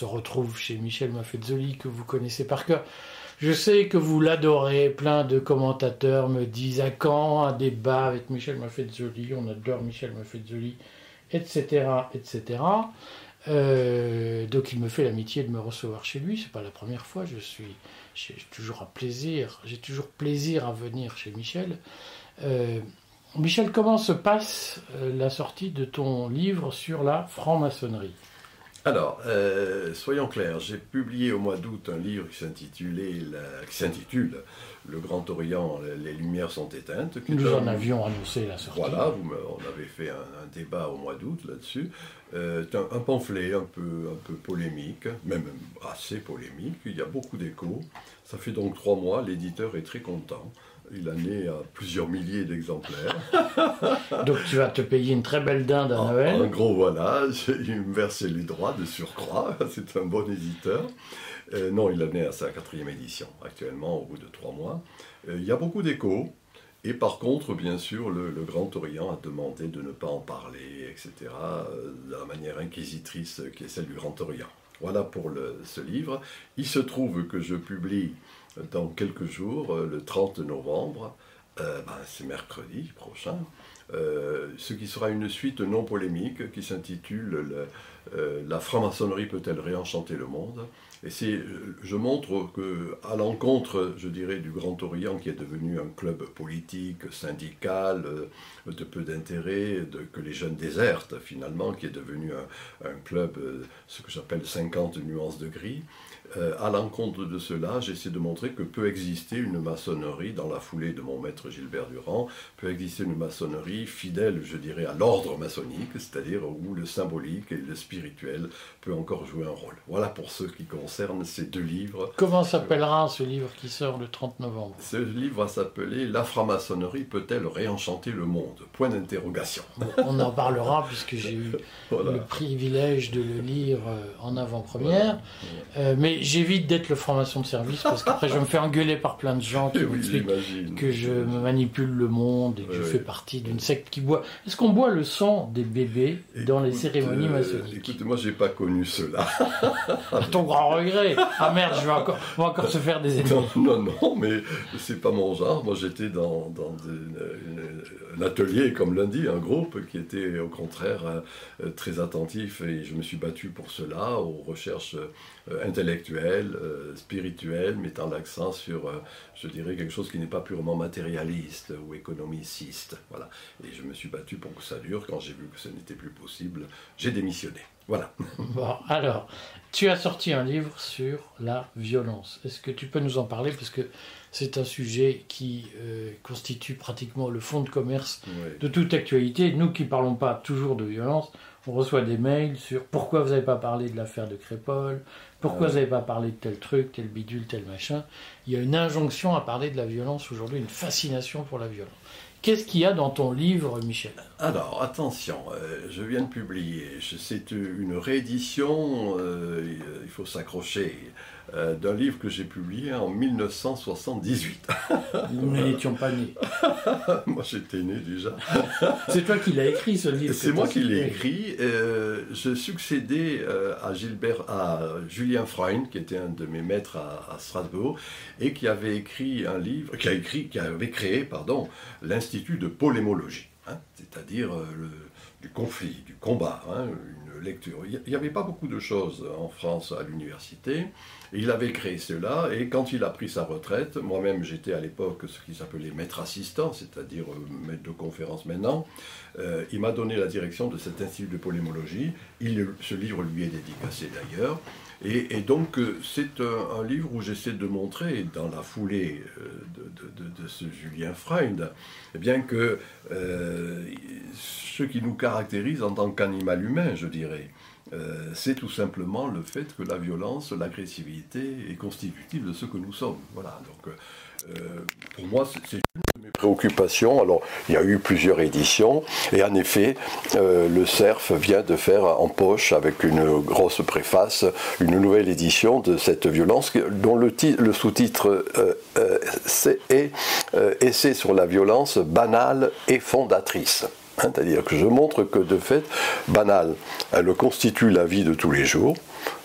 se retrouve chez Michel Maffezzoli, que vous connaissez par cœur. Je sais que vous l'adorez, plein de commentateurs me disent à quand un débat avec Michel Maffezzoli, on adore Michel Maffezzoli, etc. etc. Euh, donc il me fait l'amitié de me recevoir chez lui, c'est pas la première fois, je suis toujours un plaisir, j'ai toujours plaisir à venir chez Michel. Euh, Michel, comment se passe euh, la sortie de ton livre sur la franc-maçonnerie? Alors, euh, soyons clairs, j'ai publié au mois d'août un livre qui s'intitule Le Grand Orient, les lumières sont éteintes. Nous en avions annoncé la sortie. Voilà, vous on avait fait un, débat au mois d'août là-dessus. Euh, un, pamphlet un peu, un peu polémique, même assez polémique, il y a beaucoup d'échos. Ça fait donc trois mois, l'éditeur est très content. Il en est à plusieurs milliers d'exemplaires. Donc tu vas te payer une très belle dinde à Noël. En gros, voilà, il me versait les droits de surcroît. C'est un bon éditeur. Euh, non, il en est à sa quatrième édition actuellement, au bout de trois mois. Euh, il y a beaucoup d'échos. Et par contre, bien sûr, le, Grand Orient a demandé de ne pas en parler, etc., euh, de la manière inquisitrice qui est celle du Grand Orient. Voilà pour ce livre. Il se trouve que je publie dans quelques jours, le 30 novembre, ben, c'est mercredi prochain, ce qui sera une suite non polémique qui s'intitule La franc-maçonnerie peut-elle réenchanter le monde? Et c'est, je montre que, à l'encontre, je dirais, du Grand Orient qui est devenu un club politique, syndical, de peu d'intérêt, que les jeunes désertent finalement, qui est devenu un, un club, ce que j'appelle 50 nuances de gris, euh, à l'encontre de cela, j'essaie de montrer que peut exister une maçonnerie, dans la foulée de mon maître Gilbert Durand, peut exister une maçonnerie fidèle, je dirais, à l'ordre maçonnique, c'est-à-dire où le symbolique et le spirituel peut encore jouer un rôle. Voilà pour ce qui concerne ces deux livres. Comment s'appellera ce livre qui sort le 30 novembre? Ce livre va s'appeler La franc-maçonnerie peut-elle réenchanter le monde? Point d'interrogation. On en parlera puisque j'ai eu le privilège de le lire euh, en avant-première. Euh, mais j'évite d'être le formation de service parce qu'après je me fais engueuler par plein de gens qui m'expliquent que je manipule le monde et que je fais partie d'une secte qui boit. Est-ce qu'on boit le sang des bébés dans les cérémonies euh, maçonniques Écoute, moi j'ai pas connu cela. à ton grand regret. Ah merde, je vais encore, on va encore se faire des ennemis. Non, non, non, mais c'est pas mon genre. Moi j'étais dans, dans un atelier, comme lundi, un groupe qui était au contraire euh, très attentif et je me suis battu pour cela, aux recherches euh, intellectuelle, euh, spirituelle, mettant l'accent sur, euh, je dirais, quelque chose qui n'est pas purement matérialiste ou économiciste. Voilà. Et je me suis battu pour que ça dure. Quand j'ai vu que ce n'était plus possible, j'ai démissionné. Voilà. Bon, alors, tu as sorti un livre sur la violence. Est-ce que tu peux nous en parler? Parce que c'est un sujet qui constitue pratiquement le fond de commerce de toute actualité. Nous qui ne parlons pas toujours de violence, on reçoit des mails sur pourquoi vous n'avez pas parlé de l'affaire de Crépole, pourquoi vous n'avez pas parlé de tel truc, tel bidule, tel machin. Il y a une injonction à parler de la violence aujourd'hui, une fascination pour la violence. Qu'est-ce qu'il y a dans ton livre, Michel? Alors, attention, euh, je viens de publier, c'est une réédition, euh, il faut s'accrocher. Euh, d'un livre que j'ai publié en 1978. Nous n'étions pas nés. moi j'étais né déjà. C'est toi qui l'as écrit ce livre. C'est moi qui l'ai écrit. Euh, je succédais euh, à, Gilbert, à Julien Freund, qui était un de mes maîtres à, Strasbourg, et qui avait écrit un livre, qui a écrit, qui avait créé, pardon, l'Institut de polémologie, hein, c'est-à-dire le du conflit, du combat, hein, une lecture. Il n'y avait pas beaucoup de choses en France à l'université. Il avait créé cela et quand il a pris sa retraite, moi-même j'étais à l'époque ce qui s'appelait maître assistant, c'est-à-dire euh, maître de conférence maintenant, euh, il m'a donné la direction de cet institut de polémologie. Ce livre lui est dédicacé d'ailleurs. Et, donc, euh, c'est un, livre où j'essaie de montrer, dans la foulée euh, de, ce Julien Freund, eh bien que euh, ce qui nous caractérise en tant qu'animal humain, je dirais, c'est tout simplement le fait que la violence, l'agressivité est constitutive de ce que nous sommes. Voilà. Donc, pour moi, c'est mes préoccupations. Alors, il y a eu plusieurs éditions, et en effet, euh, le CERF vient de faire en poche, avec une grosse préface, une nouvelle édition de cette violence, dont le, sous-titre euh, euh, est Essai sur la violence banale et fondatrice. Hein, c'est-à-dire que je montre que de fait, banale, elle constitue la vie de tous les jours,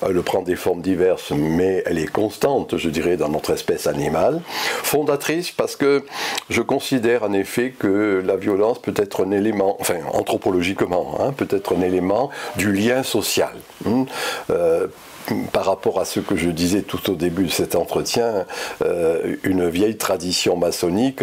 elle prend des formes diverses, mais elle est constante, je dirais, dans notre espèce animale. Fondatrice parce que je considère en effet que la violence peut être un élément, enfin anthropologiquement, hein, peut être un élément du lien social. Hein. Euh, par rapport à ce que je disais tout au début de cet entretien, euh, une vieille tradition maçonnique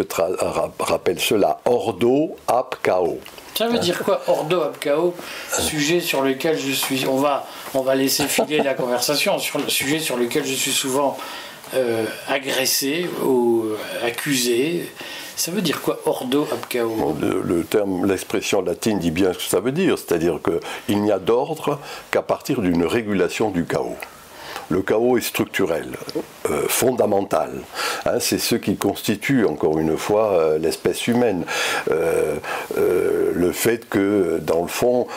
rappelle cela, ordo ap chaos. Ça veut dire quoi, Ordo Abkao Sujet sur lequel je suis. On va, laisser filer la conversation sur le sujet sur lequel je suis souvent euh, agressé ou accusé. Ça veut dire quoi, ordo abcao le, terme, l'expression latine dit bien ce que ça veut dire, c'est-à-dire qu'il n'y a d'ordre qu'à partir d'une régulation du chaos le chaos est structurel, euh, fondamental. Hein, c'est ce qui constitue, encore une fois, euh, l'espèce humaine. Euh, le fait que, dans le fond,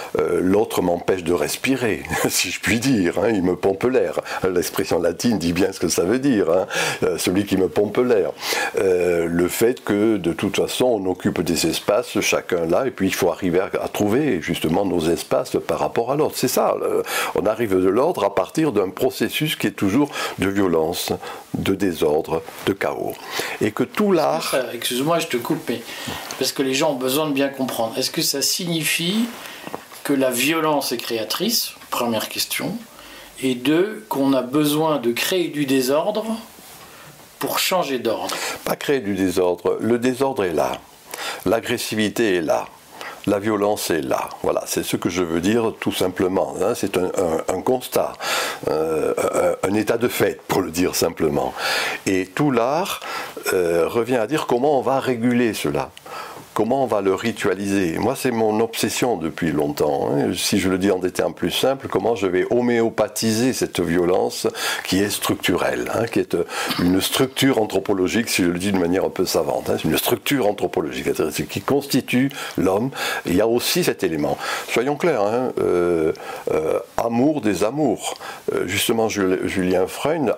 l'autre m'empêche de respirer, si je puis dire. Hein, il me pompe l'air. L'expression latine dit bien ce que ça veut dire. Hein, celui qui me pompe l'air. le fait que, de toute façon, on occupe des espaces, chacun là, et puis il faut arriver à, à trouver justement nos espaces par rapport à l'autre. C'est ça. on arrive de l'ordre à partir d'un processus qui est toujours de violence, de désordre, de chaos. Et que tout l'art... Excuse-moi, je te coupe, mais parce que les gens ont besoin de bien comprendre. Est-ce que ça signifie que la violence est créatrice? Première question. Et deux, qu'on a besoin de créer du désordre pour changer d'ordre Pas créer du désordre. Le désordre est là. L'agressivité est là la violence est là. Voilà, c'est ce que je veux dire tout simplement. Hein. c'est un, constat, euh, un, état de fait, pour le dire simplement. Et tout l'art euh, revient à dire comment on va réguler cela comment on va le ritualiser Moi, c'est mon obsession depuis longtemps. Hein. Si je le dis en des termes plus simples, comment je vais homéopathiser cette violence qui est structurelle, hein, qui est euh, une structure anthropologique, si je le dis de manière un peu savante, hein, une structure anthropologique qui constitue l'homme. Il y a aussi cet élément. Soyons clairs, euh, euh, amour des amours. justement, Julien Freund,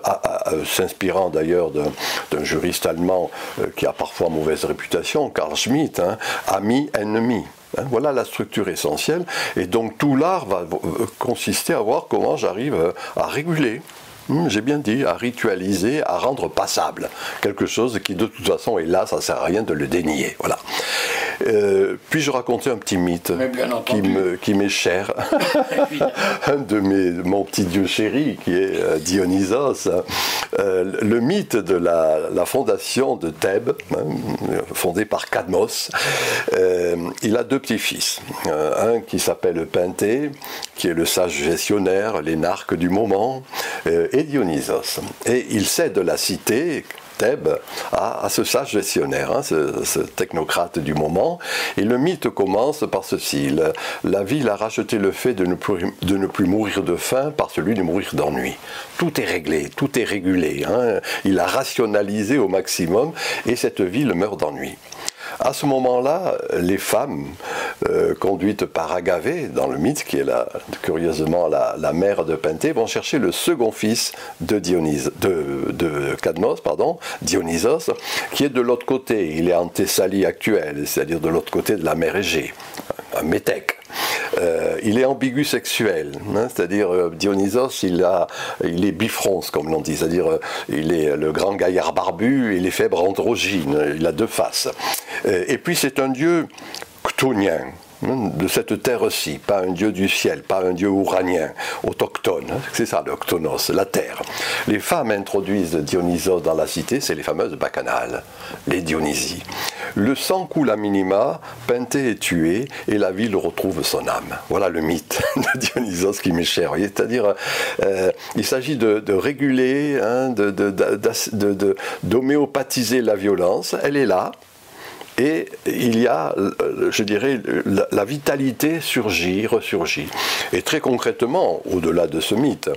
s'inspirant d'ailleurs d'un juriste allemand qui a parfois mauvaise réputation, Carl Schmitt, Hein, ami, ennemi. Hein, voilà la structure essentielle. Et donc tout l'art va euh, consister à voir comment j'arrive euh, à réguler. Hmm, j'ai bien dit, à ritualiser, à rendre passable quelque chose qui de toute façon est là, ça ne sert à rien de le dénier. Voilà. Euh, puis-je raconter un petit mythe qui, me, qui m'est cher Un de mes, mon petit dieu chéri qui est euh, Dionysos. Euh, le mythe de la, la fondation de Thèbes, hein, fondée par Cadmos. il a deux petits-fils. un qui s'appelle Penthée, qui est le sage gestionnaire, l'énarque du moment, et Dionysos. Et il cède la cité Thèbes à, ce sage gestionnaire, hein, ce, technocrate du moment. Et le mythe commence par ceci. La, ville a racheté le fait de ne, plus, de ne plus mourir de faim par celui de mourir d'ennui. Tout est réglé, tout est régulé. Hein. Il a rationalisé au maximum et cette ville meurt d'ennui. À ce moment-là, les femmes euh, conduites par Agavée, dans le mythe, qui est curieusement la, mère de Penthée, vont chercher le second fils de, de, Cadmos, pardon, Dionysos, qui est de l'autre côté. Il est en Thessalie actuelle, c'est-à-dire de l'autre côté de la mer Égée, un métèque. Euh, il est ambigu sexuel, hein, c'est-à-dire euh, Dionysos, il, est bifronce, comme l'on dit, c'est-à-dire il est le grand gaillard barbu et les fèbres androgynes, il a deux faces. et puis c'est un dieu chtonien, hein, de cette terre-ci, pas un dieu du ciel, pas un dieu ouranien, autochtone, hein, c'est ça l'octonos, la terre. Les femmes introduisent Dionysos dans la cité, c'est les fameuses bacchanales, les Dionysies. Le sang coule à minima, Penthée est tué et la ville retrouve son âme. Voilà le mythe de Dionysos qui m'est cher. C'est-à-dire, euh, il s'agit de, réguler, hein, d'homéopathiser la violence, elle est là, et il y a, euh, je dirais, la, vitalité surgit, ressurgit. Et très concrètement, au-delà de ce mythe,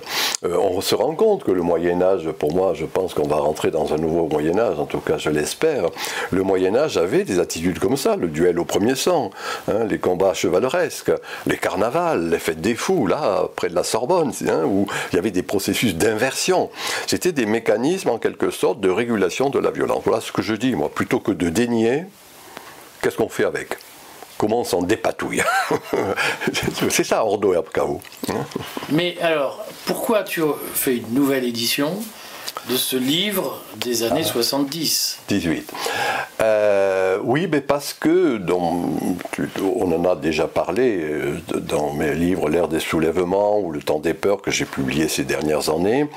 euh, on se rend compte que le Moyen Âge, pour moi, je pense qu'on va rentrer dans un nouveau Moyen Âge, en tout cas je l'espère, le Moyen Âge avait des attitudes comme ça, le duel au premier sang, hein, les combats chevaleresques, les carnavals, les fêtes des fous, là, près de la Sorbonne, hein, où il y avait des processus d'inversion. C'était des mécanismes, en quelque sorte, de régulation de la violence. Voilà ce que je dis, moi, plutôt que de dénier, qu'est-ce qu'on fait avec? Comment on s'en dépatouille? c'est ça, Ordo et Abkao. Mais alors, pourquoi tu fais une nouvelle édition de ce livre des années 70 ah. 18. Euh, oui, mais parce que, on en a déjà parlé euh, dans mes livres L'ère des soulèvements ou Le temps des peurs que j'ai publié ces dernières années,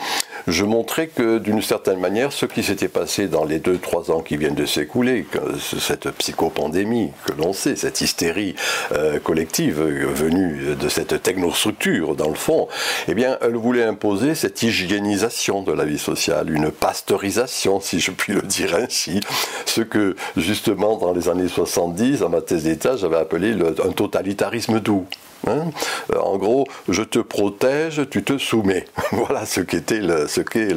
je montrais que d'une certaine manière, ce qui s'était passé dans les deux, trois ans qui viennent de s'écouler, cette psychopandémie que l'on sait, cette hystérie euh, collective venue de cette technostructure, dans le fond, eh bien, elle voulait imposer cette hygiénisation de la vie sociale, une pasteurisation, si je puis le dire ainsi, ce que justement dans les années 70, dans ma thèse d'État, j'avais appelé un totalitarisme doux. Hein. Euh, en gros, je te protège, tu te soumets. voilà ce qu'était ce qu'est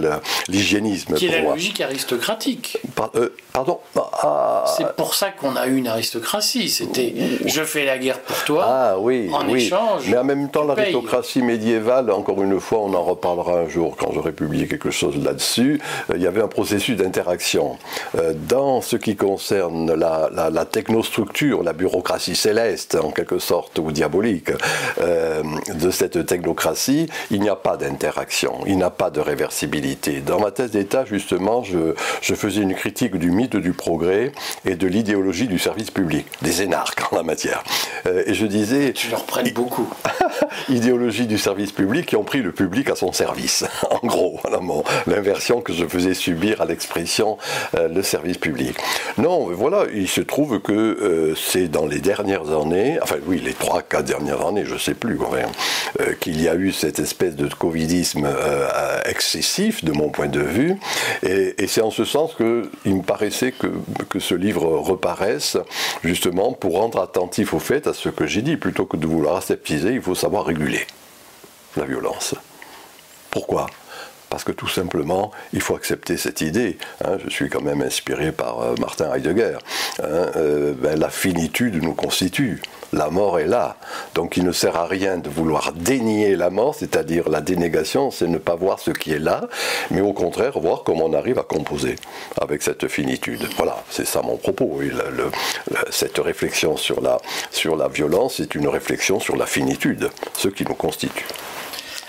l'hygiénisme. Qui est la logique aristocratique. Euh, pardon. Ah. C'est pour ça qu'on a eu une aristocratie. C'était je fais la guerre pour toi. Ah oui. En oui. échange. Mais en même temps, l'aristocratie médiévale, encore une fois, on en reparlera un jour quand j'aurai publié quelque chose là-dessus. Euh, il y avait un processus d'interaction. dans ce qui concerne la, la technostructure, la bureaucratie céleste, en quelque sorte, ou diabolique, euh, de cette technocratie, il n'y a pas d'interaction, il n'y a pas de réversibilité. Dans ma thèse d'État, justement, je, je, faisais une critique du mythe du progrès et de l'idéologie du service public, des énarques en la matière. Euh, et je disais... Tu leur prêtes beaucoup. idéologie du service public qui ont pris le public à son service, en gros, l'inversion que je faisais subir à l'expression euh, le service public. Non, voilà, il se trouve que c'est dans les dernières années, enfin oui, les trois, quatre dernières je ne sais plus, euh, qu'il y a eu cette espèce de covidisme euh, excessif de mon point de vue. Et, c'est en ce sens qu'il me paraissait que, que ce livre reparaisse justement pour rendre attentif au fait à ce que j'ai dit. Plutôt que de vouloir aseptiser, il faut savoir réguler la violence. Pourquoi? Parce que tout simplement, il faut accepter cette idée. Hein. je suis quand même inspiré par euh, Martin Heidegger. Hein, ben, la finitude nous constitue la mort est là. Donc il ne sert à rien de vouloir dénier la mort, c'est-à-dire la dénégation, c'est ne pas voir ce qui est là, mais au contraire voir comment on arrive à composer avec cette finitude. Voilà, c'est ça mon propos. cette réflexion sur la, sur la violence est une réflexion sur la finitude, ce qui nous constitue.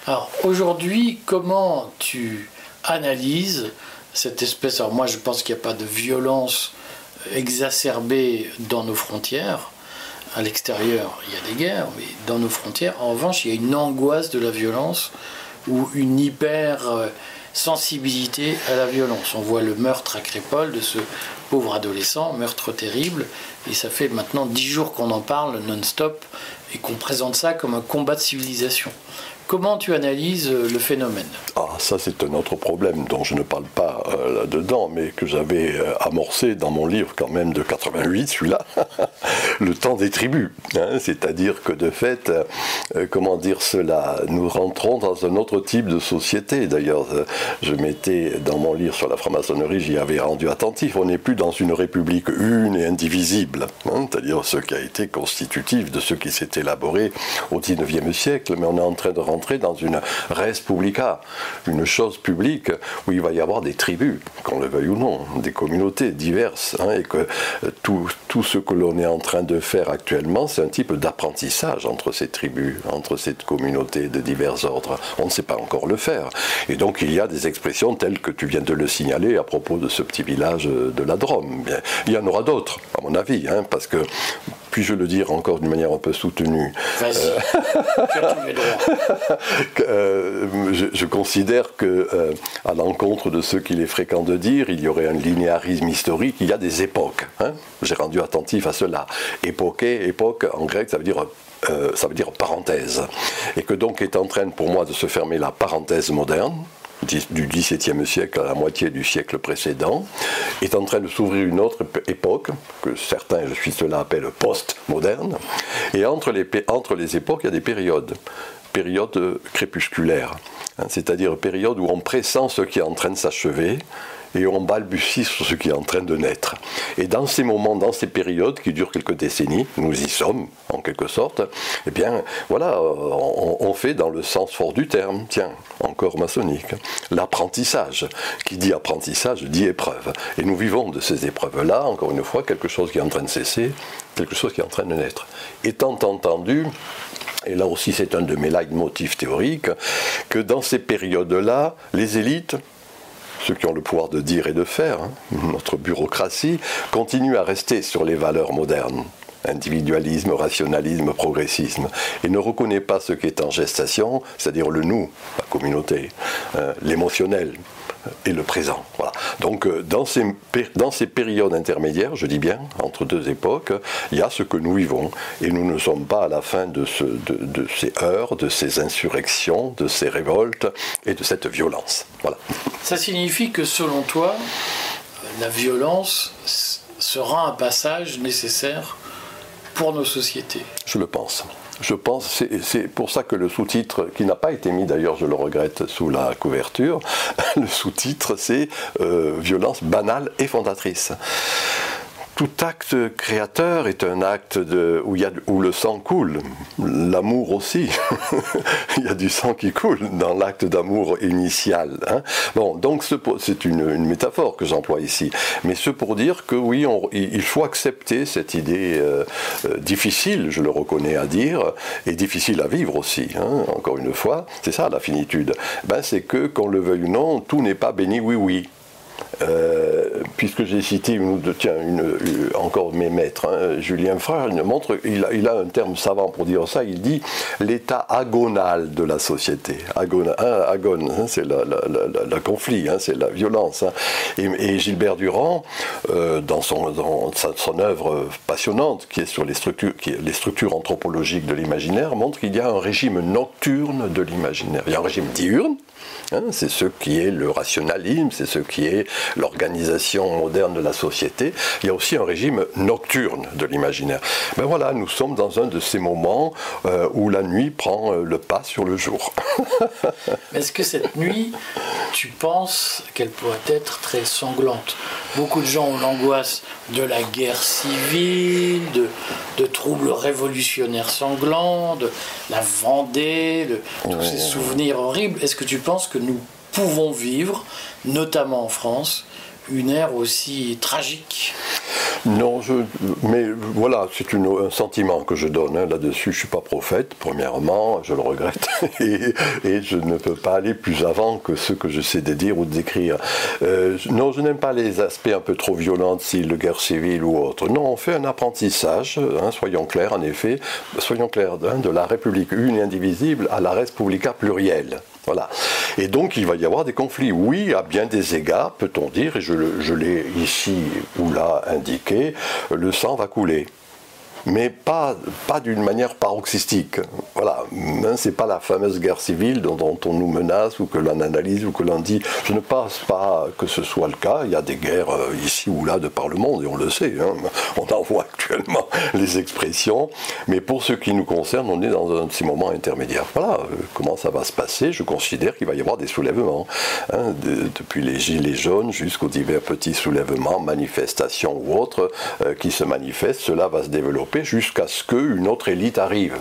Alors aujourd'hui, comment tu analyses cette espèce... Alors moi je pense qu'il n'y a pas de violence exacerbée dans nos frontières à l'extérieur, il y a des guerres, mais dans nos frontières, en revanche, il y a une angoisse de la violence ou une hyper sensibilité à la violence. On voit le meurtre à Crépole de ce pauvre adolescent, meurtre terrible, et ça fait maintenant dix jours qu'on en parle non-stop et qu'on présente ça comme un combat de civilisation. Comment tu analyses euh, le phénomène? Ah, ça c'est un autre problème dont je ne parle pas euh, là-dedans, mais que j'avais euh, amorcé dans mon livre quand même de 88, celui-là, le temps des tribus. Hein. C'est-à-dire que de fait, comment dire cela, nous rentrons dans un autre type de société. D'ailleurs, je m'étais dans mon livre sur la franc-maçonnerie, j'y avais rendu attentif. On n'est plus dans une république une et indivisible, hein. c'est-à-dire ce qui a été constitutif de ce qui s'est élaboré au 19e siècle, mais on est en train de rentrer dans une res publica, une chose publique où il va y avoir des tribus, qu'on le veuille ou non, des communautés diverses, hein, et que euh, tout, tout ce que l'on est en train de faire actuellement, c'est un type d'apprentissage entre ces tribus, entre ces communautés de divers ordres. On ne sait pas encore le faire. Et donc il y a des expressions telles que tu viens de le signaler à propos de ce petit village de la Drôme. Il y en aura d'autres, à mon avis, hein, parce que puis-je le dire encore d'une manière un peu soutenue euh, euh, je, considère que, euh, à l'encontre de ceux qu'il est fréquent de dire, il y aurait un linéarisme historique. Il y a des époques. Hein. J'ai rendu attentif à cela. Époqué, époque en grec, ça veut dire ça veut dire parenthèse. Et que donc est en train pour moi de se fermer la parenthèse moderne, du XVIIe siècle à la moitié du siècle précédent, est en train de s'ouvrir une autre époque, que certains, je suis cela, appellent post-moderne, et entre les, entre les époques, il y a des périodes, périodes crépusculaires, hein, c'est-à-dire périodes où on pressent ce qui est en train de s'achever, et on balbutie sur ce qui est en train de naître. Et dans ces moments, dans ces périodes qui durent quelques décennies, nous y sommes en quelque sorte, eh bien voilà, on, fait dans le sens fort du terme, tiens, encore maçonnique, l'apprentissage. Qui dit apprentissage dit épreuve. Et nous vivons de ces épreuves-là, encore une fois, quelque chose qui est en train de cesser, quelque chose qui est en train de naître. Étant entendu, et là aussi c'est un de mes leitmotifs théoriques, que dans ces périodes-là, les élites, ceux qui ont le pouvoir de dire et de faire, hein, notre bureaucratie, continue à rester sur les valeurs modernes. Individualisme, rationalisme, progressisme, et ne reconnaît pas ce qui est en gestation, c'est-à-dire le nous, la communauté, l'émotionnel, et le présent. Voilà. Donc euh, dans ces, dans ces périodes intermédiaires, je dis bien, entre deux époques, il y a ce que nous vivons. Et nous ne sommes pas à la fin de, ce, de, de ces heures, de ces insurrections, de ces révoltes et de cette violence. Voilà. Ça signifie que selon toi, la violence sera un passage nécessaire pour nos sociétés? Je le pense je pense, c'est pour ça que le sous-titre, qui n'a pas été mis d'ailleurs, je le regrette, sous la couverture, le sous-titre c'est euh, Violence banale et fondatrice tout acte créateur est un acte de, où, y a, où le sang coule. L'amour aussi. il y a du sang qui coule dans l'acte d'amour initial. Hein. Bon, donc c'est une, métaphore que j'emploie ici. Mais ce pour dire que oui, il faut accepter cette idée euh, euh, difficile, je le reconnais à dire, et difficile à vivre aussi. Hein, encore une fois, c'est ça la finitude. Ben, c'est que, qu'on le veuille ou non, tout n'est pas béni oui oui. Euh, puisque j'ai cité tiens, une, encore mes maîtres, hein, Julien Frère, il montre, il a, un terme savant pour dire ça, il dit l'état agonal de la société. Hein, agone, hein, c'est le conflit, c'est la violence. Et, Gilbert Durand, euh, dans, son, œuvre passionnante, qui est sur les structures anthropologiques de l'imaginaire, montre qu'il y a un régime nocturne de l'imaginaire. Il y a un régime diurne, Hein, c'est ce qui est le rationalisme, c'est ce qui est l'organisation moderne de la société. Il y a aussi un régime nocturne de l'imaginaire. Ben voilà, nous sommes dans un de ces moments euh, où la nuit prend euh, le pas sur le jour. Est-ce que cette nuit, tu penses qu'elle pourrait être très sanglante? Beaucoup de gens ont l'angoisse de la guerre civile, de, de troubles révolutionnaires sanglants, de la Vendée, de tous ces souvenirs horribles. Est-ce que tu penses que nous pouvons vivre, notamment en France, une ère aussi tragique non, mais voilà, c'est un sentiment que je donne hein, là-dessus. Je ne suis pas prophète, premièrement, je le regrette, et, je ne peux pas aller plus avant que ce que je sais de dire ou d'écrire. Euh, non, je n'aime pas les aspects un peu trop violents, si le guerre civile ou autre. Non, on fait un apprentissage, hein, soyons clairs, en effet, soyons clairs, hein, de la République une et indivisible à la Respublica plurielle. Voilà. Et donc il va y avoir des conflits. Oui, à bien des égards, peut-on dire, et je l'ai ici ou là indiqué, le sang va couler mais pas, pas d'une manière paroxystique. Voilà, hein, c'est pas la fameuse guerre civile dont, on nous menace ou que l'on analyse ou que l'on dit. Je ne pense pas que ce soit le cas. Il y a des guerres euh, ici ou là de par le monde et on le sait. Hein. On en voit actuellement les expressions. Mais pour ce qui nous concerne, on est dans un de ces moments intermédiaires. Voilà, euh, comment ça va se passer? Je considère qu'il va y avoir des soulèvements. Hein, depuis les gilets jaunes jusqu'aux divers petits soulèvements, manifestations ou autres euh, qui se manifestent, cela va se développer jusqu'à ce qu'une autre élite arrive.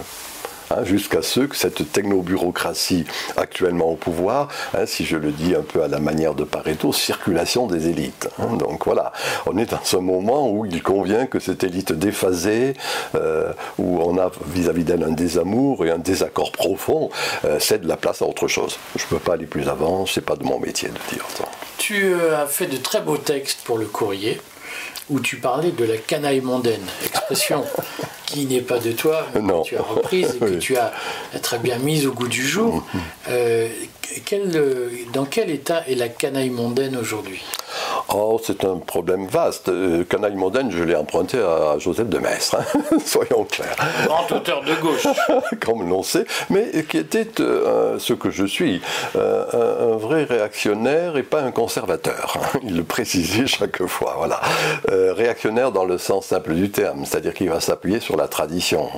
Hein, jusqu'à ce que cette technobureaucratie actuellement au pouvoir, hein, si je le dis un peu à la manière de Pareto, circulation des élites. Hein. donc voilà, on est dans un moment où il convient que cette élite déphasée, euh, où on a vis-à-vis d'elle un désamour et un désaccord profond, euh, cède la place à autre chose. Je ne peux pas aller plus avant, c'est pas de mon métier de dire ça. Tu euh, as fait de très beaux textes pour le courrier où tu parlais de la canaille mondaine, expression qui n'est pas de toi, mais que tu as reprise et que tu as très bien mise au goût du jour. Mm-hmm. Euh, quel, dans quel état est la canaille mondaine aujourd'hui? Oh, c'est un problème vaste. Euh, canaille mondaine, je l'ai emprunté à Joseph de Maistre, hein. soyons clairs. Grand auteur de gauche. Comme l'on sait, mais qui était euh, ce que je suis, un, vrai réactionnaire et pas un conservateur. Il le précisait chaque fois, voilà. réactionnaire dans le sens simple du terme, c'est-à-dire qu'il va s'appuyer sur la tradition.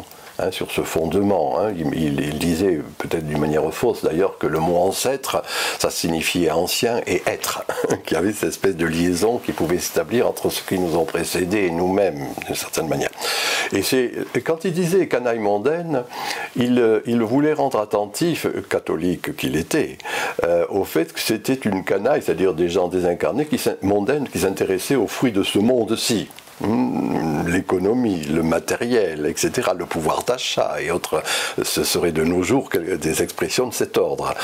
Hein, sur ce fondement. Hein. Il, disait, peut-être d'une manière fausse d'ailleurs, que le mot ancêtre, ça signifiait ancien et être, qu'il y avait cette espèce de liaison qui pouvait s'établir entre ceux qui nous ont précédés et nous-mêmes, d'une certaine manière. Et quand il disait canaille mondaine, il, il voulait rendre attentif, catholique qu'il était, euh, au fait que c'était une canaille, c'est-à-dire des gens désincarnés, qui, mondaines, qui s'intéressaient aux fruits de ce monde-ci. L'économie, le matériel, etc., le pouvoir d'achat et autres, ce serait de nos jours des expressions de cet ordre.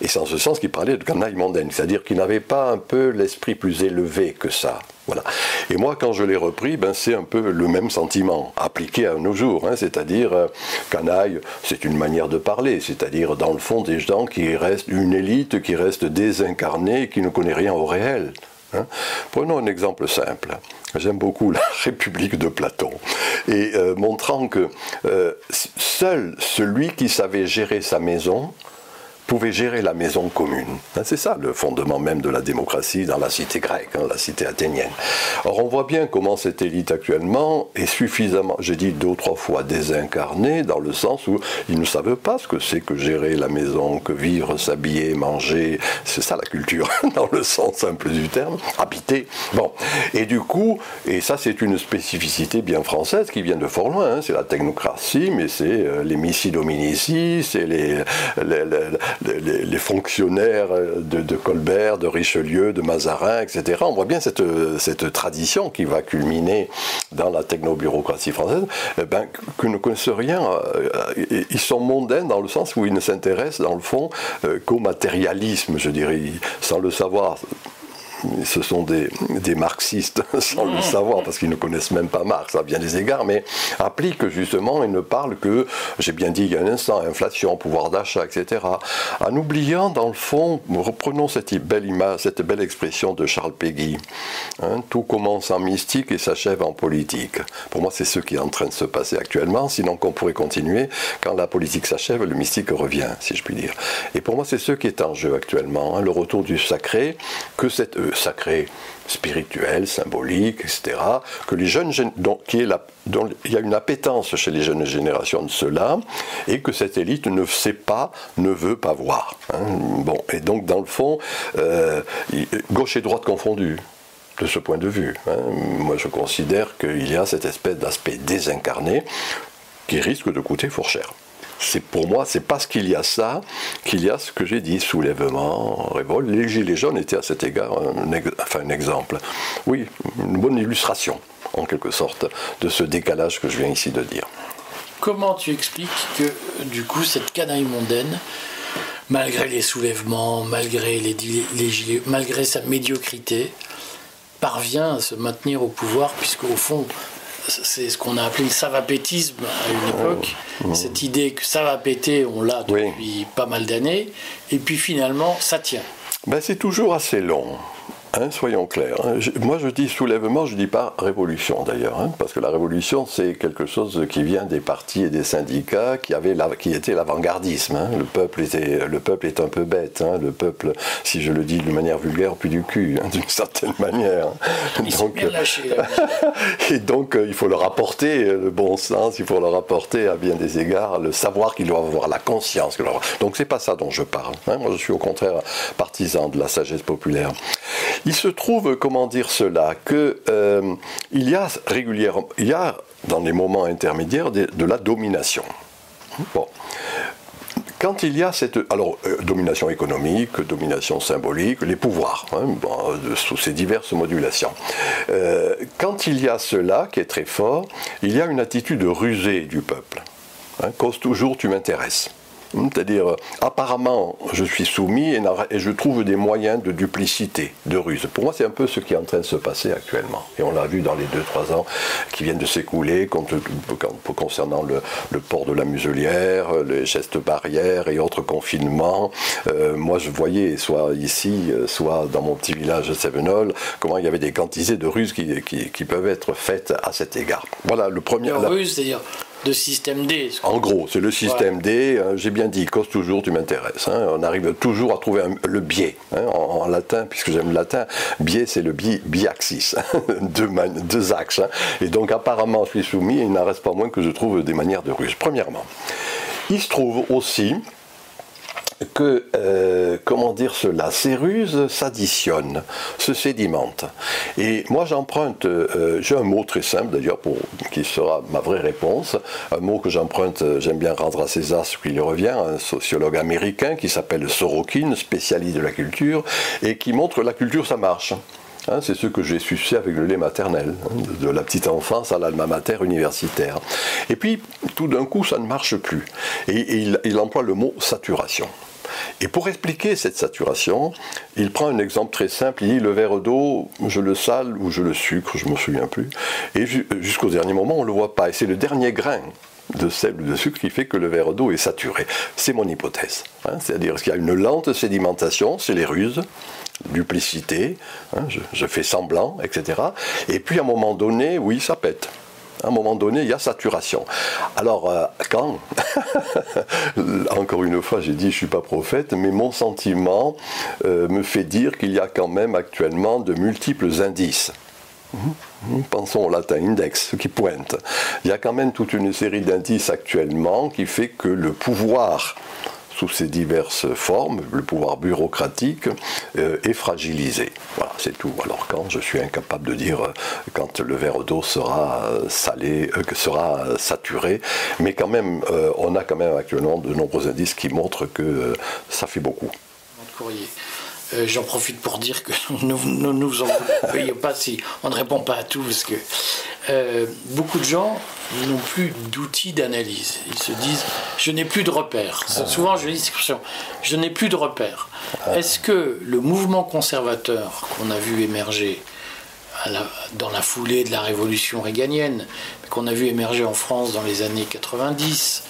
Et c'est en ce sens qu'il parlait de canaille mondaine, c'est-à-dire qu'il n'avait pas un peu l'esprit plus élevé que ça. Voilà. Et moi, quand je l'ai repris, ben, c'est un peu le même sentiment appliqué à nos jours. Hein, c'est-à-dire, euh, canaille, c'est une manière de parler. C'est-à-dire, dans le fond, des gens qui restent, une élite qui reste désincarnée, qui ne connaît rien au réel. Hein. Prenons un exemple simple. J'aime beaucoup la République de Platon. Et euh, montrant que euh, seul celui qui savait gérer sa maison pouvait gérer la maison commune. Hein, c'est ça le fondement même de la démocratie dans la cité grecque, hein, la cité athénienne. Or on voit bien comment cette élite actuellement est suffisamment, j'ai dit deux ou trois fois, désincarnée, dans le sens où ils ne savent pas ce que c'est que gérer la maison, que vivre, s'habiller, manger. C'est ça la culture, dans le sens simple du terme, habiter. Bon. Et du coup, et ça c'est une spécificité bien française qui vient de fort loin, hein, c'est la technocratie, mais c'est euh, les missi dominici, c'est les, fonctionnaires de, Colbert, de Richelieu, de Mazarin, etc. On voit bien cette, cette tradition qui va culminer dans la technobureaucratie française, eh ben, que ne connaissent rien. Euh, ils sont mondains dans le sens où ils ne s'intéressent, dans le fond, euh, qu'au matérialisme, je dirais, sans le savoir ce sont des, marxistes sans le savoir, parce qu'ils ne connaissent même pas Marx à bien des égards, mais appliquent justement et ne parlent que, j'ai bien dit il y a un instant, inflation, pouvoir d'achat, etc. En oubliant, dans le fond, reprenons cette belle image, cette belle expression de Charles Péguy. Hein, tout commence en mystique et s'achève en politique. Pour moi, c'est ce qui est en train de se passer actuellement, sinon qu'on pourrait continuer. Quand la politique s'achève, le mystique revient, si je puis dire. Et pour moi, c'est ce qui est en jeu actuellement, hein, le retour du sacré, que cette sacré, spirituel, symbolique, etc., que les jeunes, dont, qui est dont il y a une appétence chez les jeunes générations de cela, et que cette élite ne sait pas, ne veut pas voir. Hein. Bon, et donc dans le fond, euh, gauche et droite confondues de ce point de vue. Hein. Moi, je considère qu'il y a cette espèce d'aspect désincarné qui risque de coûter fort cher c'est pour moi, c'est parce qu'il y a ça qu'il y a ce que j'ai dit, soulèvement, révolte. Les Gilets jaunes étaient à cet égard un, exemple. Oui, une bonne illustration, en quelque sorte, de ce décalage que je viens ici de dire. Comment tu expliques que, du coup, cette canaille mondaine, malgré les soulèvements, malgré malgré sa médiocrité, parvient à se maintenir au pouvoir, puisqu'au fond, c'est ce qu'on a appelé le savapétisme à une époque. Oh. Cette idée que ça va péter, on l'a depuis pas mal d'années. Et puis finalement, ça tient. Ben, c'est toujours assez long. Hein, soyons clairs. Hein. moi, je dis soulèvement, je ne dis pas révolution d'ailleurs, hein, parce que la révolution, c'est quelque chose qui vient des partis et des syndicats qui, avaient qui étaient l'avant-gardisme. Le, peuple était, le peuple est un peu bête. Le peuple, si je le dis d'une manière vulgaire, plus du cul, d'une certaine manière. donc, et donc, euh, il faut leur apporter le bon sens, il faut leur apporter à bien des égards le savoir qu'ils doivent avoir, la conscience. Donc, c'est pas ça dont je parle. Moi, je suis au contraire partisan de la sagesse populaire. Il se trouve, comment dire cela, que euh, il y a régulièrement, il y a dans les moments intermédiaires de, la domination. Bon. Quand il y a cette alors euh, domination économique, domination symbolique, les pouvoirs, hein, sous ces diverses modulations. Euh, quand il y a cela qui est très fort, il y a une attitude rusée du peuple. Hein, cause toujours tu m'intéresses. Hmm, c'est-à-dire, euh, apparemment, je suis soumis et, je trouve des moyens de duplicité, de ruse. Pour moi, c'est un peu ce qui est en train de se passer actuellement. Et on l'a vu dans les 2-3 ans qui viennent de s'écouler concernant le, port de la muselière, les gestes barrières et autres confinements. Euh, moi, je voyais, soit ici, euh, soit dans mon petit village de Sévenol, comment il y avait des quantités de ruses qui, peuvent être faites à cet égard. Voilà le premier. La... Ruse, c'est-à-dire de système D. En gros, c'est le système D. Hein, j'ai bien dit, cause toujours, tu m'intéresses. Hein. on arrive toujours à trouver le biais. Hein, en, latin, puisque j'aime le latin, biais, c'est le bi, biaxis, deux, deux, axes. Et donc, apparemment, je suis soumis, et il n'en reste pas moins que je trouve des manières de ruse. Premièrement, il se trouve aussi que, euh, comment dire cela, ces ruses s'additionnent, se sédimentent. Et moi j'emprunte, euh, j'ai un mot très simple d'ailleurs, pour qui sera ma vraie réponse, un mot que j'emprunte, euh, j'aime bien rendre à César ce qui lui revient, un sociologue américain qui s'appelle Sorokin, spécialiste de la culture, et qui montre que la culture ça marche. Hein, c'est ce que j'ai sucé avec le lait maternel, hein, de, la petite enfance à l'alma mater universitaire. Et puis, tout d'un coup, ça ne marche plus. Et, il emploie le mot saturation. Et pour expliquer cette saturation, il prend un exemple très simple, il dit le verre d'eau, je le sale ou je le sucre, je ne me souviens plus, et jusqu'au dernier moment on ne le voit pas, et c'est le dernier grain de sel ou de sucre qui fait que le verre d'eau est saturé. C'est mon hypothèse. Hein. C'est-à-dire qu'il y a une lente sédimentation, c'est les ruses, duplicité, hein, je, fais semblant, etc. Et puis à un moment donné, oui, ça pète à un moment donné, il y a saturation. Alors, euh, quand Encore une fois, j'ai dit, je ne suis pas prophète, mais mon sentiment euh, me fait dire qu'il y a quand même actuellement de multiples indices. Mhm. Pensons au latin index, ce qui pointe. Il y a quand même toute une série d'indices actuellement qui fait que le pouvoir sous ses diverses formes, le pouvoir bureaucratique euh, est fragilisé. Voilà, c'est tout. Alors quand je suis incapable de dire euh, quand le verre d'eau sera euh, salé, sera saturé, mais quand même, on a quand même actuellement de nombreux indices qui montrent que ça fait beaucoup. Euh, j'en profite pour dire que nous ne nous en veuillez pas si on ne répond pas à tout, parce que euh, beaucoup de gens n'ont plus d'outils d'analyse. Ils se disent Je n'ai plus de repères. Souvent, je dis cette expression Je n'ai plus de repères. Est-ce que le mouvement conservateur qu'on a vu émerger dans la foulée de la révolution réganienne, qu'on a vu émerger en France dans les années 90,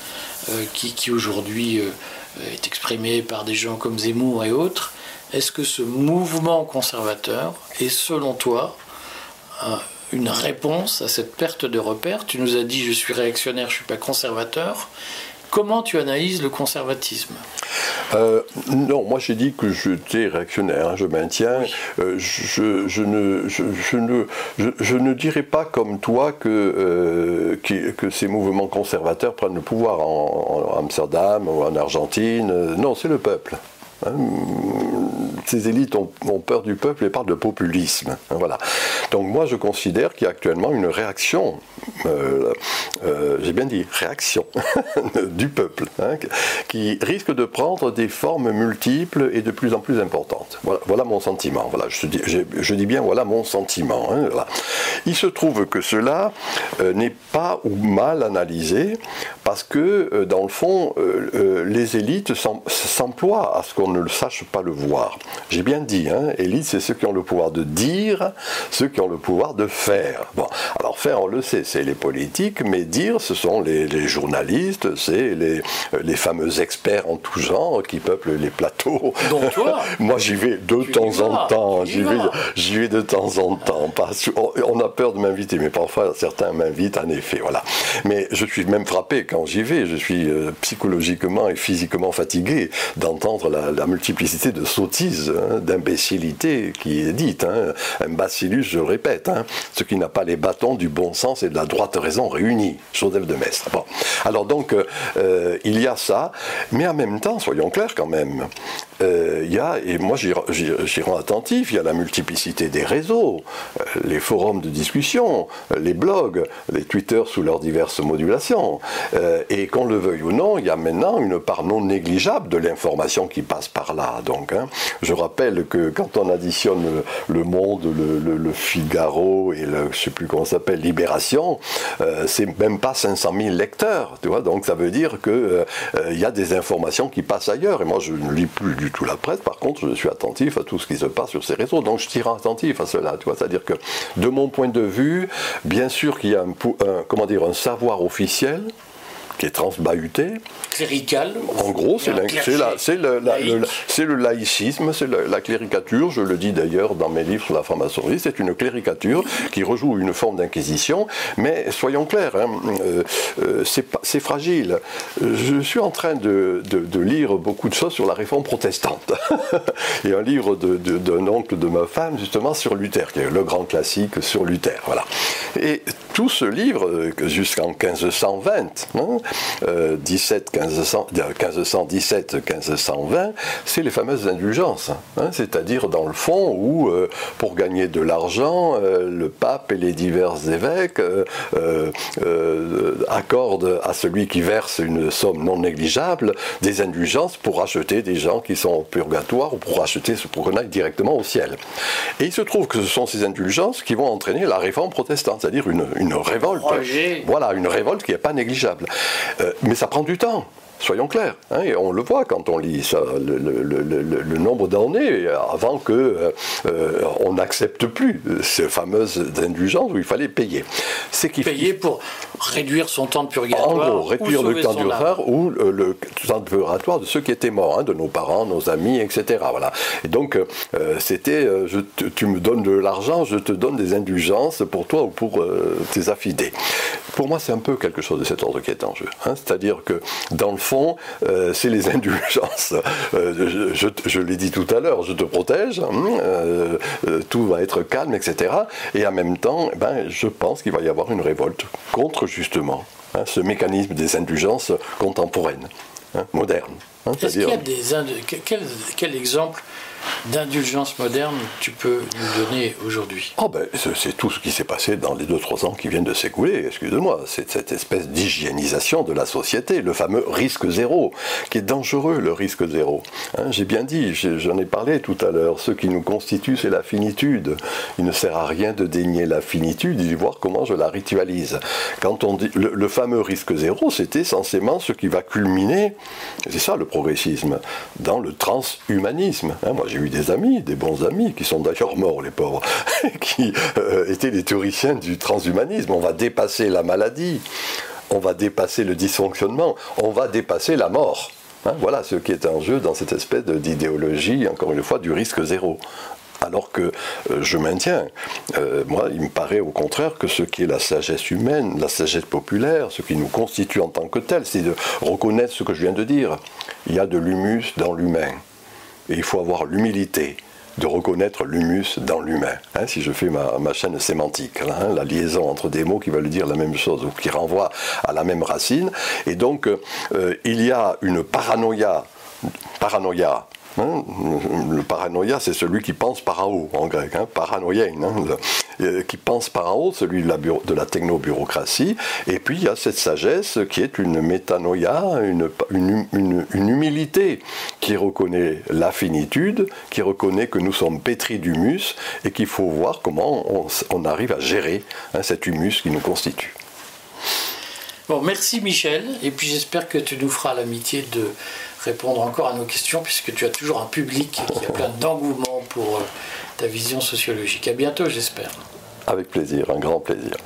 euh, qui, qui aujourd'hui est exprimé par des gens comme Zemmour et autres, est-ce que ce mouvement conservateur est, selon toi, une réponse à cette perte de repères? Tu nous as dit je suis réactionnaire, je ne suis pas conservateur. Comment tu analyses le conservatisme? Euh, Non, moi j'ai dit que j'étais réactionnaire, hein, je maintiens. Euh, je, ne, je, ne, je, ne dirais pas comme toi que, euh, que, ces mouvements conservateurs prennent le pouvoir en Amsterdam ou en Argentine. Non, c'est le peuple. Hein, ces élites ont, peur du peuple et parlent de populisme. Hein, voilà. Donc moi je considère qu'il y a actuellement une réaction, euh, euh, j'ai bien dit réaction du peuple, hein, qui risque de prendre des formes multiples et de plus en plus importantes. Voilà, mon sentiment. Voilà, je, dis, bien voilà mon sentiment. Il se trouve que cela euh, n'est pas ou mal analysé parce que dans le fond les élites s'emploient à ce qu'on ne sache pas le voir. J'ai bien dit, hein, élite, c'est ceux qui ont le pouvoir de dire, ceux qui ont le pouvoir de faire. Bon, alors faire, on le sait, c'est les politiques, mais dire, ce sont les, journalistes, c'est les, les fameux experts en tout genre qui peuplent les plateaux. Donc toi Moi, j'y vais de temps en temps. J'y vais, j'y vais de temps en temps. on a peur de m'inviter, mais parfois certains m'invitent, en effet. Voilà. Mais je suis même frappé quand j'y vais. Je suis euh, psychologiquement et physiquement fatigué d'entendre la, la multiplicité de sottises, d'imbécilité qui est dite. Hein. Un bacillus, je le répète, hein, ce qui n'a pas les bâtons du bon sens et de la droite raison réunis. Joseph de Maistre. Bon. Alors donc, euh, il y a ça, mais en même temps, soyons clairs quand même, euh, il y a, et moi j'y rends attentif, il y a la multiplicité des réseaux, euh, les forums de discussion, les blogs, les Twitter sous leurs diverses modulations. et qu'on le veuille ou non, il y a maintenant une part non négligeable de l'information qui passe par là. Donc, hein. je rappelle que quand on additionne le, Monde, le, Figaro et le, je sais plus comment s'appelle, Libération, euh, c'est même pas 500 000 lecteurs, tu vois. Donc, ça veut dire que euh, euh, il y a des informations qui passent ailleurs. Et moi, je ne lis plus du tout la presse. Par contre, je suis attentif à tout ce qui se passe sur ces réseaux. Donc, je tire attentif à cela. C'est-à-dire que, de mon point de vue, bien sûr qu'il y a un, comment dire, un savoir officiel qui est transbahuté. Clérical. En gros, c'est le, laïcisme, c'est la cléricature. Je le dis d'ailleurs dans mes livres sur la franc-maçonnerie, c'est une cléricature qui rejoue une forme d'inquisition. Mais soyons clairs, hein, euh, euh, c'est fragile. Je suis en train de, lire beaucoup de choses sur la réforme protestante. A un livre d'un oncle de ma femme, justement, sur Luther, qui est le grand classique sur Luther. Voilà. Et tout ce livre, euh, jusqu'en 1520, 17, 1517, 1520, c'est les fameuses indulgences. Hein. C'est-à-dire, dans le fond, où, euh, pour gagner de l'argent, euh, le pape et les divers évêques accordent à celui qui verse une somme non négligeable des indulgences pour acheter des gens qui sont au purgatoire ou pour acheter pour qu'on aille directement au ciel. Et il se trouve que ce sont ces indulgences qui vont entraîner la réforme protestante, c'est-à-dire une révolte. Voilà, une révolte qui n'est pas négligeable. Euh, mais ça prend du temps. Soyons clairs, hein, et on le voit quand on lit ça, le, nombre d'années avant que euh, euh, on n'accepte plus ces fameuses indulgences où il fallait payer. C'est qu'il payer pour réduire son temps de purgatoire. En gros, réduire le temps de purgatoire ou le, temps de purgatoire de ceux qui étaient morts, hein, de nos parents, nos amis, etc. Voilà. Et donc euh, c'était, tu me donnes de l'argent, je te donne des indulgences pour toi ou pour tes affidés. Pour moi, c'est un peu quelque chose de cet ordre qui est en jeu. Hein. C'est-à-dire que dans le fond, euh, c'est les indulgences. Euh, je, l'ai dit tout à l'heure, je te protège, hein, euh, tout va être calme, etc. Et en même temps, eh ben, je pense qu'il va y avoir une révolte contre justement hein, ce mécanisme des indulgences contemporaines, modernes. Est-ce qu'il y a des quel, quel exemple d'indulgence moderne tu peux nous donner aujourd'hui? Oh ben, C'est tout ce qui s'est passé dans les 2-3 ans qui viennent de s'écouler, excusez-moi. C'est cette espèce d'hygiénisation de la société, le fameux risque zéro, qui est dangereux, le risque zéro. Hein, j'ai bien dit, j'en ai parlé tout à l'heure, ce qui nous constitue, c'est la finitude. Il ne sert à rien de dénier la finitude de voir comment je la ritualise. Quand on dit le, fameux risque zéro, c'est essentiellement ce qui va culminer, c'est ça le progressisme, dans le transhumanisme. Hein, moi, j'ai eu des amis, des bons amis, qui sont d'ailleurs morts, les pauvres, qui euh, étaient les théoriciens du transhumanisme. On va dépasser la maladie, on va dépasser le dysfonctionnement, on va dépasser la mort. Hein, voilà ce qui est en jeu dans cette espèce d'idéologie, encore une fois, du risque zéro. Alors que euh, je maintiens, euh, moi, il me paraît au contraire que ce qui est la sagesse humaine, la sagesse populaire, ce qui nous constitue en tant que tel, c'est de reconnaître ce que je viens de dire. Il y a de l'humus dans l'humain. Et il faut avoir l'humilité de reconnaître l'humus dans l'humain. Hein, si je fais ma, chaîne sémantique, hein, la liaison entre des mots qui veulent dire la même chose ou qui renvoient à la même racine. Et donc, euh, il y a une paranoïa, paranoïa Le paranoïa, c'est celui qui pense par en grec, hein, hein euh, qui pense par en haut, celui de la, de la technobureaucratie. Et puis il y a cette sagesse qui est une métanoïa, une, humilité qui reconnaît la finitude, qui reconnaît que nous sommes pétris d'humus et qu'il faut voir comment on, arrive à gérer hein, cet humus qui nous constitue. Bon, merci Michel, et puis j'espère que tu nous feras l'amitié de répondre encore à nos questions, puisque tu as toujours un public qui a plein d'engouement pour euh, ta vision sociologique. À bientôt, j'espère. Avec plaisir, un grand plaisir.